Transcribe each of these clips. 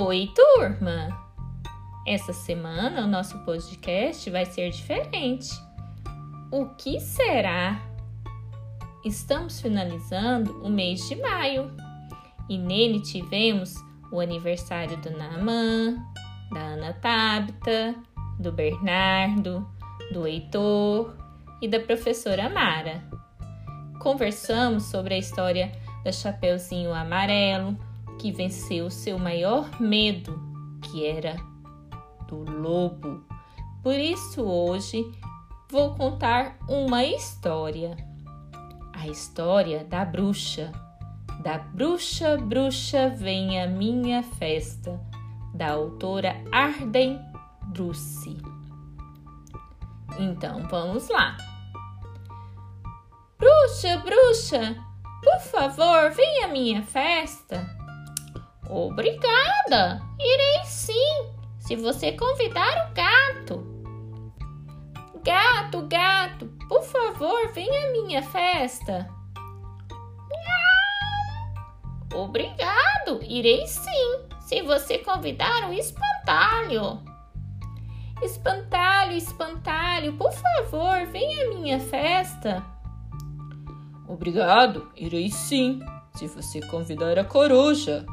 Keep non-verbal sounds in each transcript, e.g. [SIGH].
Oi, turma! Essa semana o nosso podcast vai ser diferente. O que será? Estamos finalizando o mês de maio e nele tivemos o aniversário do Naaman, da Ana Tabita, do Bernardo, do Heitor e da professora Mara. Conversamos sobre a história da Chapeuzinho Amarelo, que venceu seu maior medo, que era do lobo. Por isso hoje vou contar uma história. A história da bruxa. Da bruxa, bruxa, vem a minha festa, da autora Arden Druce. Então vamos lá. Bruxa, bruxa, por favor, venha à minha festa. Obrigada, irei sim, se você convidar o gato. Gato, gato, por favor, venha à minha festa. Obrigado, irei sim, se você convidar o espantalho. Espantalho, espantalho, por favor, venha à minha festa. Obrigado, irei sim, se você convidar a coruja.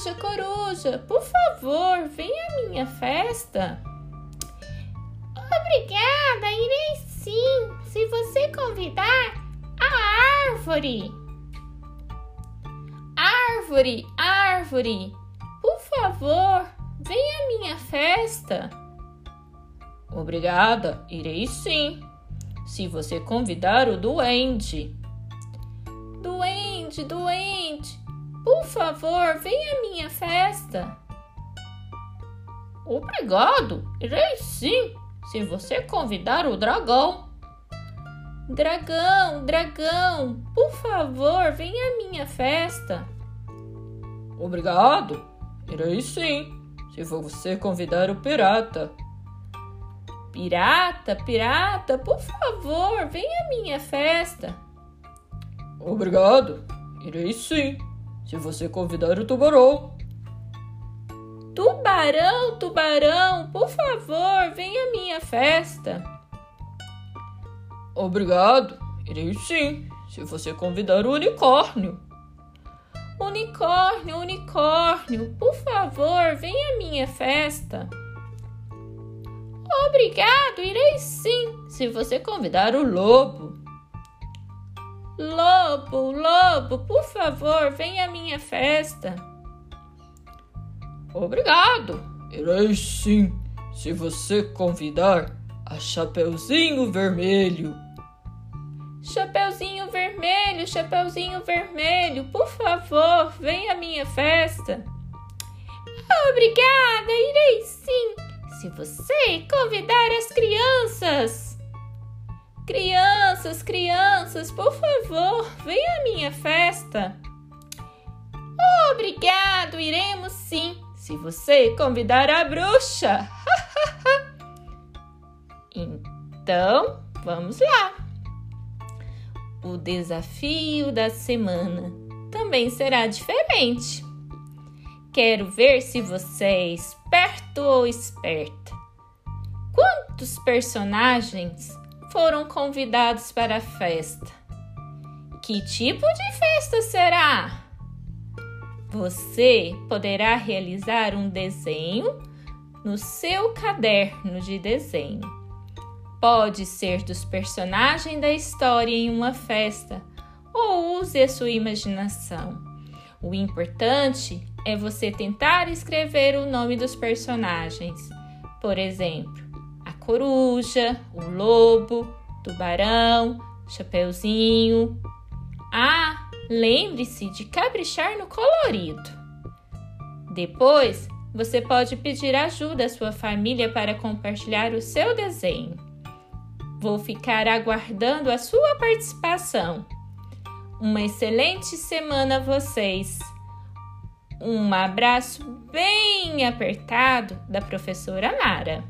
Coruja, coruja, por favor, venha à minha festa. Obrigada, irei sim, se você convidar a árvore. Árvore, árvore, por favor, venha à minha festa. Obrigada, irei sim, se você convidar o duende. Duende, por favor, venha à minha festa. Obrigado, irei sim, se você convidar o dragão. Dragão, dragão, por favor, venha à minha festa. Obrigado, irei sim, se você convidar o pirata. Pirata, pirata, por favor, venha à minha festa. Obrigado, irei sim, se você convidar o tubarão. Tubarão, tubarão, por favor, venha à minha festa. Obrigado, irei sim, se você convidar o unicórnio. Unicórnio, unicórnio, por favor, venha à minha festa. Obrigado, irei sim, se você convidar o lobo. Lobo, lobo, por favor, venha à minha festa. Obrigado, irei sim, se você convidar a Chapeuzinho Vermelho. Chapeuzinho Vermelho, Chapeuzinho Vermelho, por favor, venha à minha festa. Obrigada, irei sim, se você convidar as crianças. Crianças, crianças, por favor, venha à minha festa. Obrigado, iremos sim, se você convidar a bruxa. [LAUGHS] então, vamos lá. O desafio da semana também será diferente. Quero ver se você é esperto ou esperta. Quantos personagens foram convidados para a festa? Que tipo de festa será? Você poderá realizar um desenho no seu caderno de desenho. Pode ser dos personagens da história em uma festa ou use a sua imaginação. O importante é você tentar escrever o nome dos personagens. Por exemplo, coruja, o lobo, tubarão, chapeuzinho. Ah, lembre-se de caprichar no colorido. Depois, você pode pedir ajuda à sua família para compartilhar o seu desenho. Vou ficar aguardando a sua participação. Uma excelente semana a vocês! Um abraço bem apertado da professora Mara.